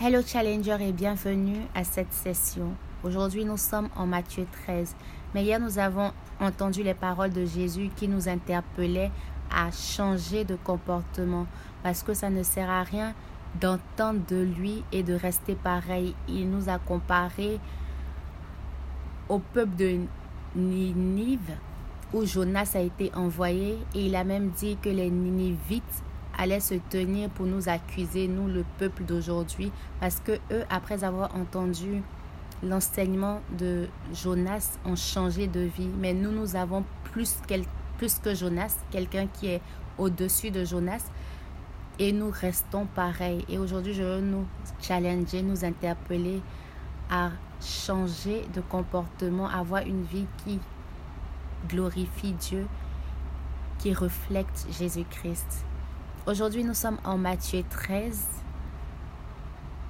Hello Challenger et bienvenue à cette session. Aujourd'hui nous sommes en Matthieu 13. Mais hier nous avons entendu les paroles de Jésus qui nous interpellaient à changer de comportement parce que ça ne sert à rien d'entendre de lui et de rester pareil. Il nous a comparé au peuple de Ninive où Jonas a été envoyé et il a même dit que les Ninivites allaient se tenir pour nous accuser, nous le peuple d'aujourd'hui, parce que eux, après avoir entendu l'enseignement de Jonas, ont changé de vie. Mais nous, nous avons plus, plus que Jonas, quelqu'un qui est au-dessus de Jonas, et nous restons pareils. Et aujourd'hui, je veux nous challenger, nous interpeller à changer de comportement, avoir une vie qui glorifie Dieu, qui reflète Jésus-Christ. Aujourd'hui, nous sommes en Matthieu 13.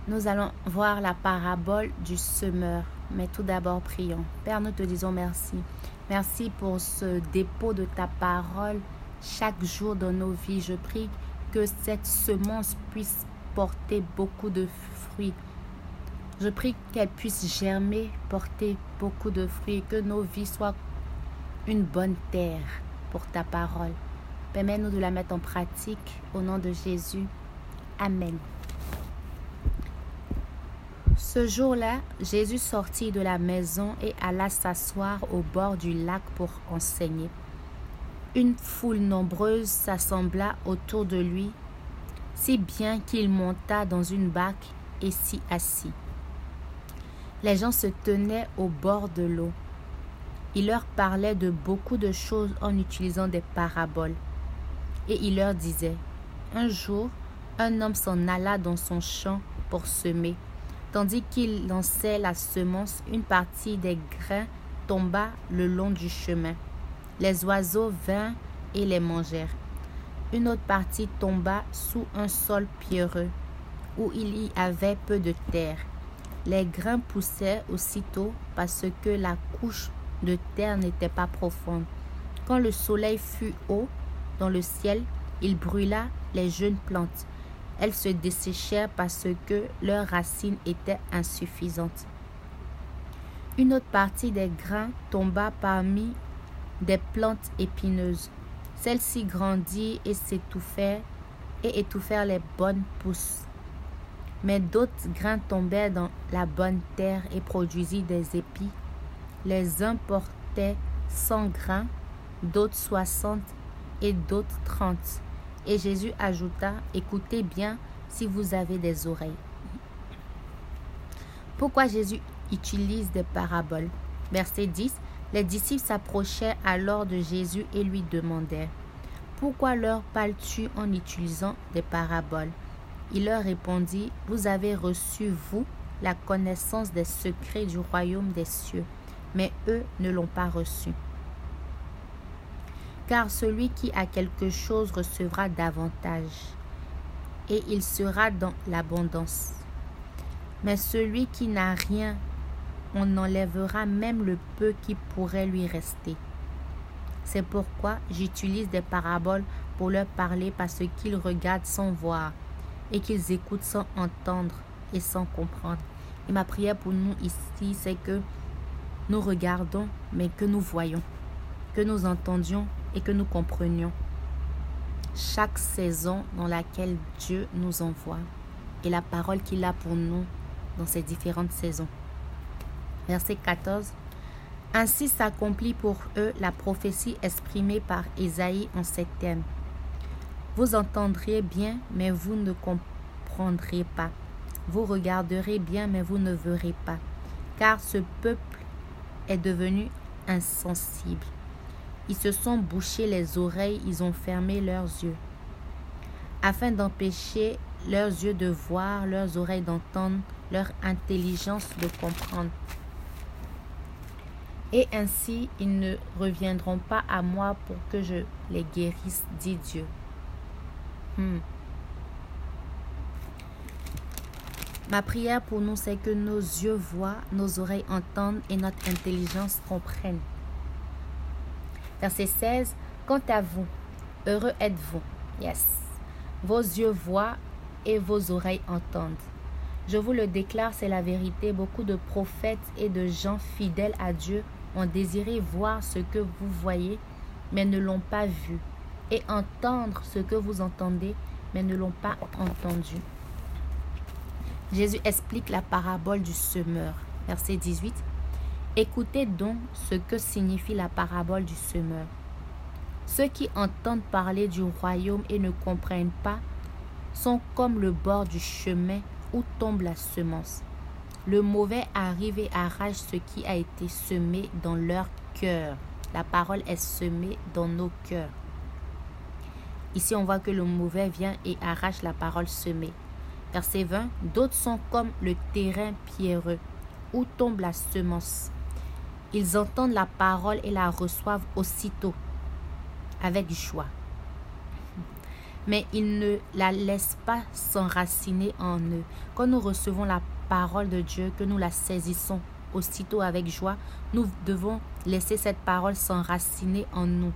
Nous allons voir la parabole du semeur. Mais tout d'abord, prions. Père, nous te disons merci. Merci pour ce dépôt de ta parole chaque jour dans nos vies. Je prie que cette semence puisse porter beaucoup de fruits. Je prie qu'elle puisse germer, porter beaucoup de fruits, que nos vies soient une bonne terre pour ta parole. Permets-nous de la mettre en pratique au nom de Jésus. Amen. Ce jour-là, Jésus sortit de la maison et alla s'asseoir au bord du lac pour enseigner. Une foule nombreuse s'assembla autour de lui, si bien qu'il monta dans une barque et s'y assit. Les gens se tenaient au bord de l'eau. Il leur parlait de beaucoup de choses en utilisant des paraboles. Et il leur disait, Un jour, un homme s'en alla dans son champ pour semer. Tandis qu'il lançait la semence, une partie des grains tomba le long du chemin. Les oiseaux vinrent et les mangèrent. Une autre partie tomba sous un sol pierreux, où il y avait peu de terre. Les grains poussaient aussitôt parce que la couche de terre n'était pas profonde. Quand le soleil fut haut dans le ciel, il brûla les jeunes plantes. Elles se desséchèrent parce que leurs racines étaient insuffisantes. Une autre partie des grains tomba parmi des plantes épineuses. Celles-ci grandirent et s'étouffèrent et étouffèrent les bonnes pousses. Mais d'autres grains tombèrent dans la bonne terre et produisirent des épis. Les uns portaient cent grains, d'autres soixante et d'autres trente. Et Jésus ajouta, écoutez bien si vous avez des oreilles. Pourquoi Jésus utilise des paraboles? Verset 10. Les disciples s'approchaient alors de Jésus et lui demandèrent, Pourquoi leur parles-tu en utilisant des paraboles Il leur répondit, Vous avez reçu, vous, la connaissance des secrets du royaume des cieux, mais eux ne l'ont pas reçu car celui qui a quelque chose recevra davantage, et il sera dans l'abondance. Mais celui qui n'a rien, on enlèvera même le peu qui pourrait lui rester. C'est pourquoi j'utilise des paraboles pour leur parler parce qu'ils regardent sans voir et qu'ils écoutent sans entendre et sans comprendre. Et ma prière pour nous ici, c'est que nous regardons, mais que nous voyons, que nous entendions, et que nous comprenions chaque saison dans laquelle Dieu nous envoie et la parole qu'il a pour nous dans ces différentes saisons. Verset 14. Ainsi s'accomplit pour eux la prophétie exprimée par Isaïe en ces termes. Vous entendrez bien, mais vous ne comprendrez pas. Vous regarderez bien, mais vous ne verrez pas. Car ce peuple est devenu insensible. Ils se sont bouchés les oreilles, ils ont fermé leurs yeux, afin d'empêcher leurs yeux de voir, leurs oreilles d'entendre, leur intelligence de comprendre. Et ainsi, ils ne reviendront pas à moi pour que je les guérisse, dit Dieu. Hmm. Ma prière pour nous, c'est que nos yeux voient, nos oreilles entendent et notre intelligence comprenne. Verset 16. Quant à vous, heureux êtes-vous? Yes. Vos yeux voient et vos oreilles entendent. Je vous le déclare, c'est la vérité. Beaucoup de prophètes et de gens fidèles à Dieu ont désiré voir ce que vous voyez, mais ne l'ont pas vu, et entendre ce que vous entendez, mais ne l'ont pas entendu. Jésus explique la parabole du semeur. Verset 18. Écoutez donc ce que signifie la parabole du semeur. Ceux qui entendent parler du royaume et ne comprennent pas sont comme le bord du chemin où tombe la semence. Le mauvais arrive et arrache ce qui a été semé dans leur cœur. La parole est semée dans nos cœurs. Ici, on voit que le mauvais vient et arrache la parole semée. Verset 20. D'autres sont comme le terrain pierreux où tombe la semence. Ils entendent la parole et la reçoivent aussitôt avec joie mais ils ne la laissent pas s'enraciner en eux. Quand nous recevons la parole de Dieu, que nous la saisissons aussitôt avec joie, nous devons laisser cette parole s'enraciner en nous.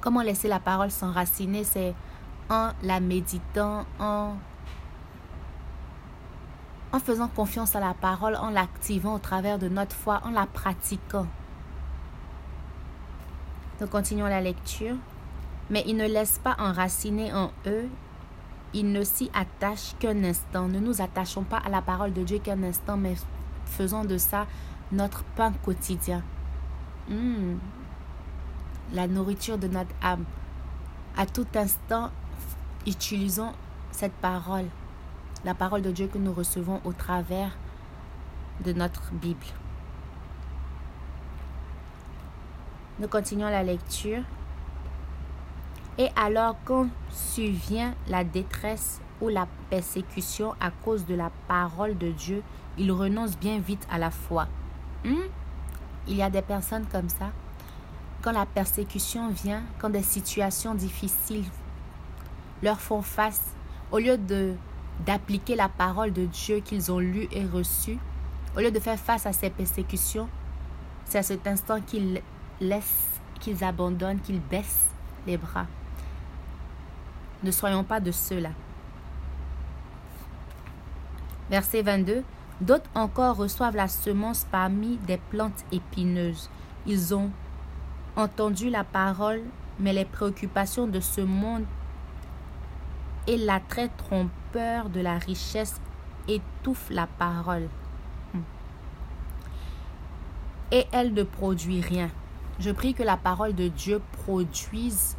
Comment laisser la parole s'enraciner? C'est en la méditant, en, en faisant confiance à la parole, en l'activant au travers de notre foi, en la pratiquant. Nous continuons la lecture mais ils ne laissent pas enraciner en eux, ils ne s'y attachent qu'un instant. Ne nous attachons pas à la parole de Dieu qu'un instant, mais faisons de ça notre pain quotidien. Hmm. La nourriture de notre âme. À tout instant, utilisons cette parole, la parole de Dieu que nous recevons au travers de notre Bible. Nous continuons la lecture et alors quand survient la détresse ou la persécution à cause de la parole de Dieu, il renonce bien vite à la foi. Hmm? Il y a des personnes comme ça. Quand la persécution vient, quand des situations difficiles leur font face, au lieu de d'appliquer la parole de Dieu qu'ils ont lue et reçue, au lieu de faire face à ces persécutions, c'est à cet instant qu'ils laissent, qu'ils abandonnent, qu'ils baissent les bras. Ne soyons pas de ceux-là. Verset 22. D'autres encore reçoivent la semence parmi des plantes épineuses. Ils ont entendu la parole, mais les préoccupations de ce monde et l'attrait trompeur de la richesse étouffent la parole. Et elle ne produit rien. Je prie que la parole de Dieu produise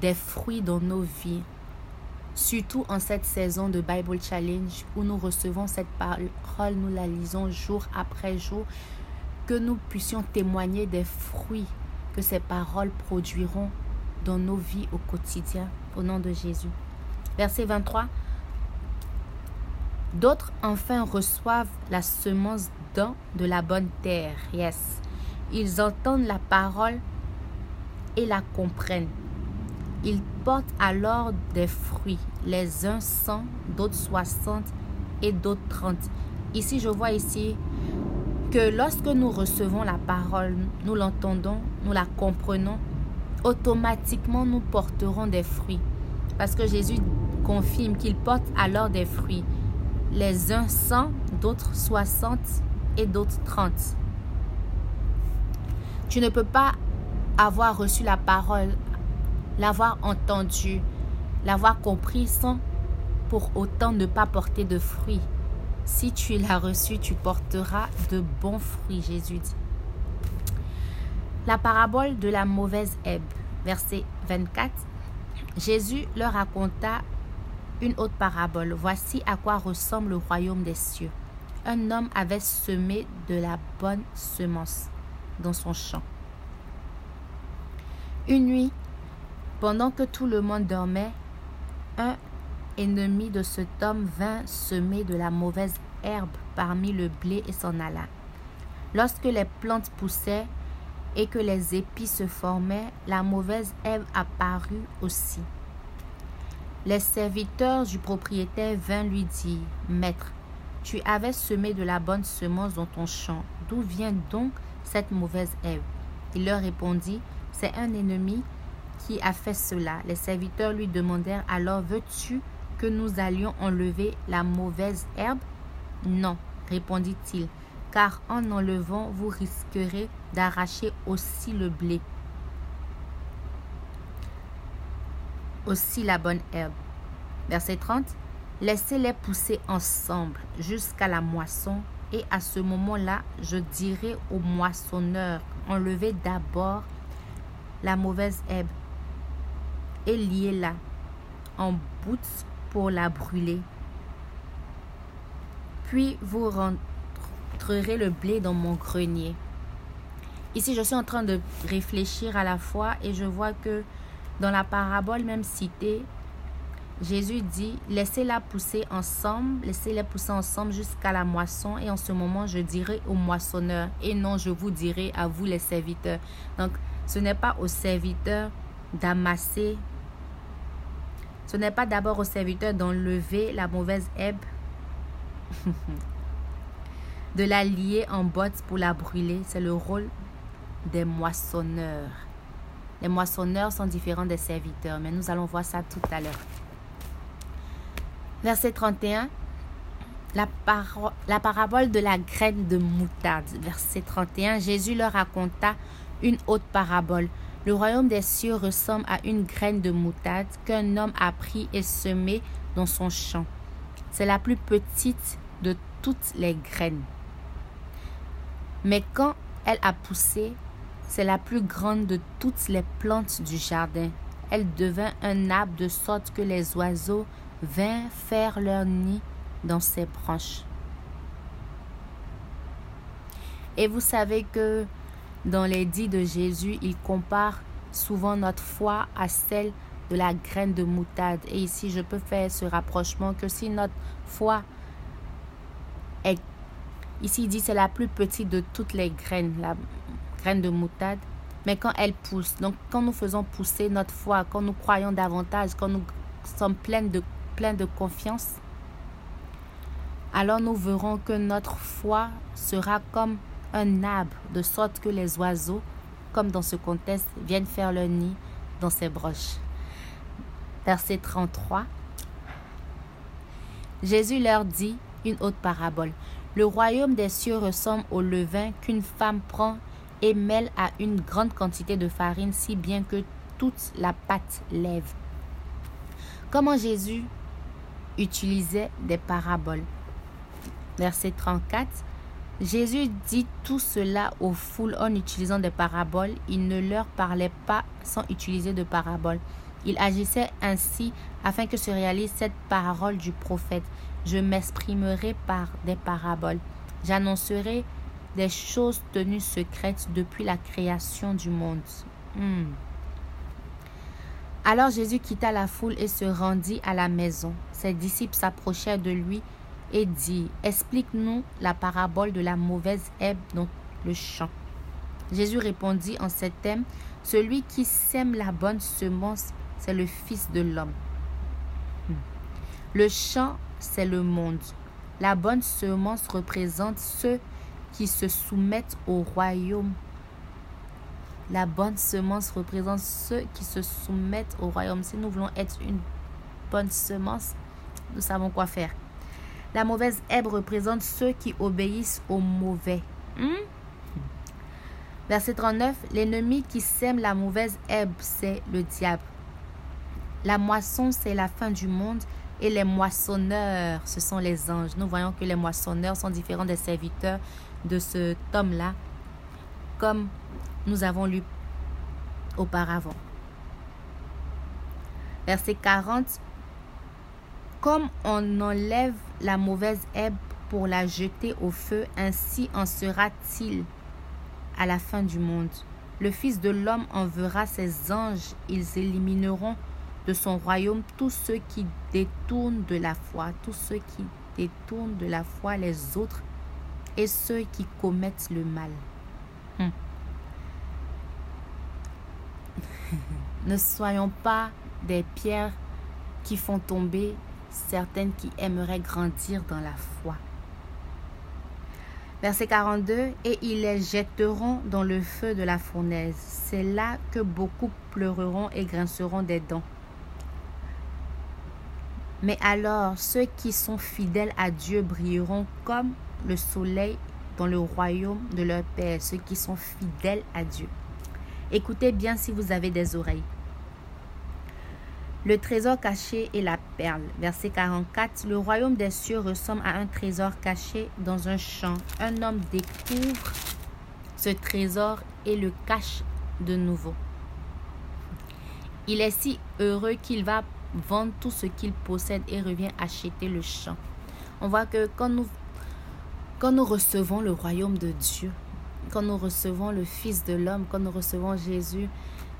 des fruits dans nos vies. Surtout en cette saison de Bible Challenge où nous recevons cette parole, nous la lisons jour après jour, que nous puissions témoigner des fruits que ces paroles produiront dans nos vies au quotidien, au nom de Jésus. Verset 23. D'autres enfin reçoivent la semence dans de la bonne terre. Yes. Ils entendent la parole et la comprennent. Ils portent alors des fruits, les uns 100, d'autres 60 et d'autres 30. Ici, je vois ici que lorsque nous recevons la parole, nous l'entendons, nous la comprenons, automatiquement nous porterons des fruits. Parce que Jésus confirme qu'il porte alors des fruits. Les uns 100, d'autres 60 et d'autres 30. Tu ne peux pas avoir reçu la parole l'avoir entendu, l'avoir compris sans pour autant ne pas porter de fruits. Si tu l'as reçu, tu porteras de bons fruits, Jésus dit. La parabole de la mauvaise herbe, verset 24. Jésus leur raconta une autre parabole. Voici à quoi ressemble le royaume des cieux. Un homme avait semé de la bonne semence dans son champ. Une nuit, pendant que tout le monde dormait, un ennemi de cet homme vint semer de la mauvaise herbe parmi le blé et s'en alla. Lorsque les plantes poussaient et que les épis se formaient, la mauvaise herbe apparut aussi. Les serviteurs du propriétaire vinrent lui dire, Maître, tu avais semé de la bonne semence dans ton champ. D'où vient donc cette mauvaise herbe? Il leur répondit, C'est un ennemi qui a fait cela. Les serviteurs lui demandèrent alors Veux-tu que nous allions enlever la mauvaise herbe Non, répondit-il, car en enlevant, vous risquerez d'arracher aussi le blé, aussi la bonne herbe. Verset 30. Laissez-les pousser ensemble jusqu'à la moisson, et à ce moment-là, je dirai au moissonneur, enlevez d'abord la mauvaise herbe et liez-la en bouts pour la brûler. Puis vous rentrerez le blé dans mon grenier. Ici, je suis en train de réfléchir à la fois et je vois que dans la parabole même citée, Jésus dit, laissez-la pousser ensemble, laissez-les pousser ensemble jusqu'à la moisson et en ce moment, je dirai au moissonneur et non, je vous dirai à vous les serviteurs. Donc, ce n'est pas aux serviteurs d'amasser ce n'est pas d'abord au serviteur d'enlever la mauvaise herbe, de la lier en bottes pour la brûler. C'est le rôle des moissonneurs. Les moissonneurs sont différents des serviteurs, mais nous allons voir ça tout à l'heure. Verset 31, la, la parabole de la graine de moutarde. Verset 31, Jésus leur raconta une autre parabole. Le royaume des cieux ressemble à une graine de moutarde qu'un homme a pris et semé dans son champ. C'est la plus petite de toutes les graines. Mais quand elle a poussé, c'est la plus grande de toutes les plantes du jardin. Elle devint un arbre de sorte que les oiseaux vinrent faire leur nid dans ses branches. Et vous savez que dans les dits de Jésus, il compare souvent notre foi à celle de la graine de moutarde. Et ici, je peux faire ce rapprochement que si notre foi est... Ici, il dit c'est la plus petite de toutes les graines, graine de moutarde. Mais quand elle pousse, donc quand nous faisons pousser notre foi, quand nous croyons davantage, quand nous sommes pleins de, de confiance, alors nous verrons que notre foi sera comme un arbre, de sorte que les oiseaux, comme dans ce contexte, viennent faire leur nid dans ces broches. Verset 33. Jésus leur dit une autre parabole. Le royaume des cieux ressemble au levain qu'une femme prend et mêle à une grande quantité de farine, si bien que toute la pâte lève. Comment Jésus utilisait des paraboles? Verset 34. Jésus dit tout cela aux foules en utilisant des paraboles. Il ne leur parlait pas sans utiliser de paraboles. Il agissait ainsi afin que se réalise cette parole du prophète. Je m'exprimerai par des paraboles. J'annoncerai des choses tenues secrètes depuis la création du monde. Hmm. Alors Jésus quitta la foule et se rendit à la maison. Ses disciples s'approchèrent de lui et dit, explique-nous la parabole de la mauvaise herbe dans le champ. Jésus répondit en ces thèmes, celui qui sème la bonne semence, c'est le Fils de l'homme. Hmm. Le champ, c'est le monde. La bonne semence représente ceux qui se soumettent au royaume. La bonne semence représente ceux qui se soumettent au royaume. Si nous voulons être une bonne semence, nous savons quoi faire. La mauvaise herbe représente ceux qui obéissent aux mauvais. Hmm? Verset 39, l'ennemi qui sème la mauvaise herbe, c'est le diable. La moisson, c'est la fin du monde et les moissonneurs, ce sont les anges. Nous voyons que les moissonneurs sont différents des serviteurs de cet homme-là, comme nous avons lu auparavant. Verset 40, comme on enlève la mauvaise herbe pour la jeter au feu, ainsi en sera-t-il à la fin du monde. Le Fils de l'homme enverra ses anges, ils élimineront de son royaume tous ceux qui détournent de la foi, tous ceux qui détournent de la foi les autres et ceux qui commettent le mal. Hmm. ne soyons pas des pierres qui font tomber certaines qui aimeraient grandir dans la foi. Verset 42, Et ils les jetteront dans le feu de la fournaise. C'est là que beaucoup pleureront et grinceront des dents. Mais alors ceux qui sont fidèles à Dieu brilleront comme le soleil dans le royaume de leur Père, ceux qui sont fidèles à Dieu. Écoutez bien si vous avez des oreilles. Le trésor caché et la perle. Verset 44. Le royaume des cieux ressemble à un trésor caché dans un champ. Un homme découvre ce trésor et le cache de nouveau. Il est si heureux qu'il va vendre tout ce qu'il possède et revient acheter le champ. On voit que quand nous, quand nous recevons le royaume de Dieu, quand nous recevons le Fils de l'homme, quand nous recevons Jésus,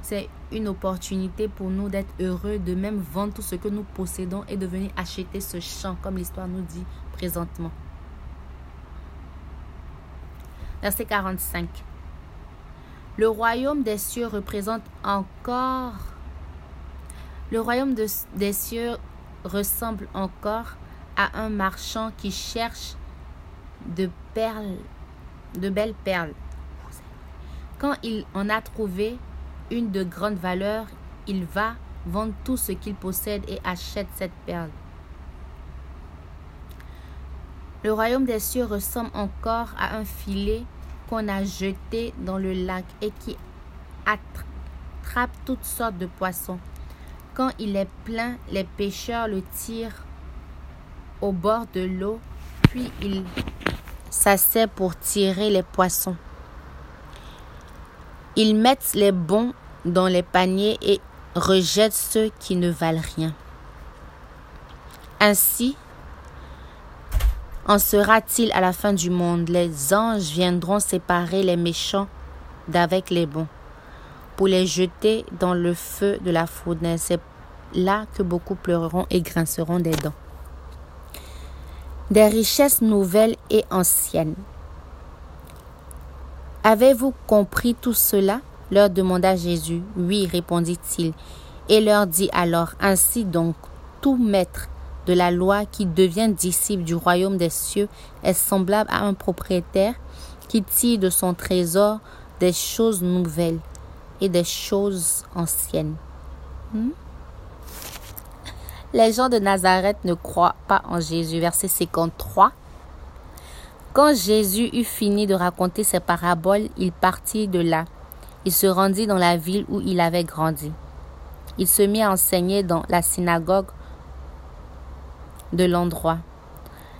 c'est une opportunité pour nous d'être heureux, de même vendre tout ce que nous possédons et de venir acheter ce champ, comme l'histoire nous dit présentement. Verset 45. Le royaume des cieux représente encore le royaume des cieux ressemble encore à un marchand qui cherche de perles, de belles perles. Quand il en a trouvé une de grande valeur, il va vendre tout ce qu'il possède et achète cette perle. Le royaume des cieux ressemble encore à un filet qu'on a jeté dans le lac et qui attrape toutes sortes de poissons. Quand il est plein, les pêcheurs le tirent au bord de l'eau, puis il s'assied pour tirer les poissons. Ils mettent les bons dans les paniers et rejettent ceux qui ne valent rien. Ainsi en sera-t-il à la fin du monde. Les anges viendront séparer les méchants d'avec les bons pour les jeter dans le feu de la fournaise. C'est là que beaucoup pleureront et grinceront des dents. Des richesses nouvelles et anciennes. Avez-vous compris tout cela? leur demanda Jésus. Oui, répondit-il, et leur dit alors, Ainsi donc, tout maître de la loi qui devient disciple du royaume des cieux est semblable à un propriétaire qui tire de son trésor des choses nouvelles et des choses anciennes. Hmm? Les gens de Nazareth ne croient pas en Jésus. Verset 53. Quand Jésus eut fini de raconter ses paraboles, il partit de là. Il se rendit dans la ville où il avait grandi. Il se mit à enseigner dans la synagogue de l'endroit.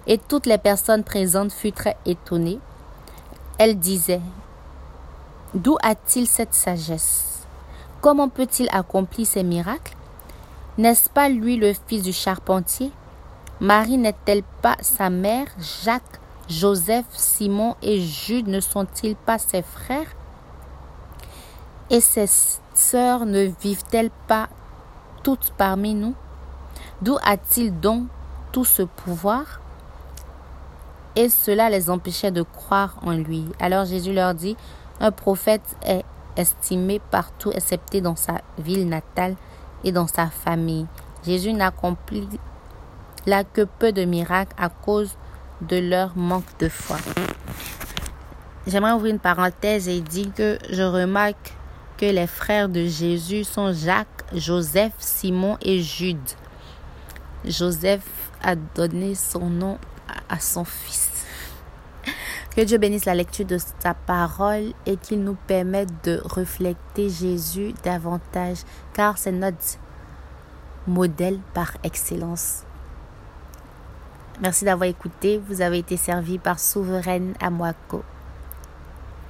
Et toutes les personnes présentes furent très étonnées. Elles disaient, D'où a-t-il cette sagesse? Comment peut-il accomplir ces miracles? N'est-ce pas lui le fils du charpentier? Marie n'est-elle pas sa mère? Jacques, Joseph, Simon et Jude ne sont-ils pas ses frères? Et ses sœurs ne vivent-elles pas toutes parmi nous? D'où a-t-il donc tout ce pouvoir? Et cela les empêchait de croire en lui. Alors Jésus leur dit, un prophète est estimé partout excepté dans sa ville natale et dans sa famille. Jésus n'accomplit là que peu de miracles à cause de leur manque de foi. J'aimerais ouvrir une parenthèse et dire que je remarque que les frères de Jésus sont Jacques, Joseph, Simon et Jude. Joseph a donné son nom à son fils. Que Dieu bénisse la lecture de sa parole et qu'il nous permette de refléter Jésus davantage, car c'est notre modèle par excellence. Merci d'avoir écouté. Vous avez été servi par Souveraine Amwako.